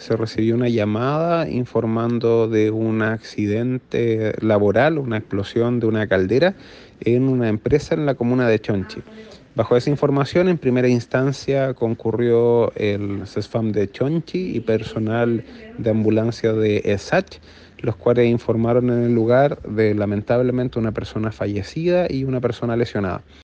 se recibió una llamada informando de un accidente laboral, una explosión de una caldera en una empresa en la comuna de Chonchi. Bajo esa información, en primera instancia concurrió el CESFAM de Chonchi y personal de ambulancia de ESACH, los cuales informaron en el lugar de lamentablemente una persona fallecida y una persona lesionada.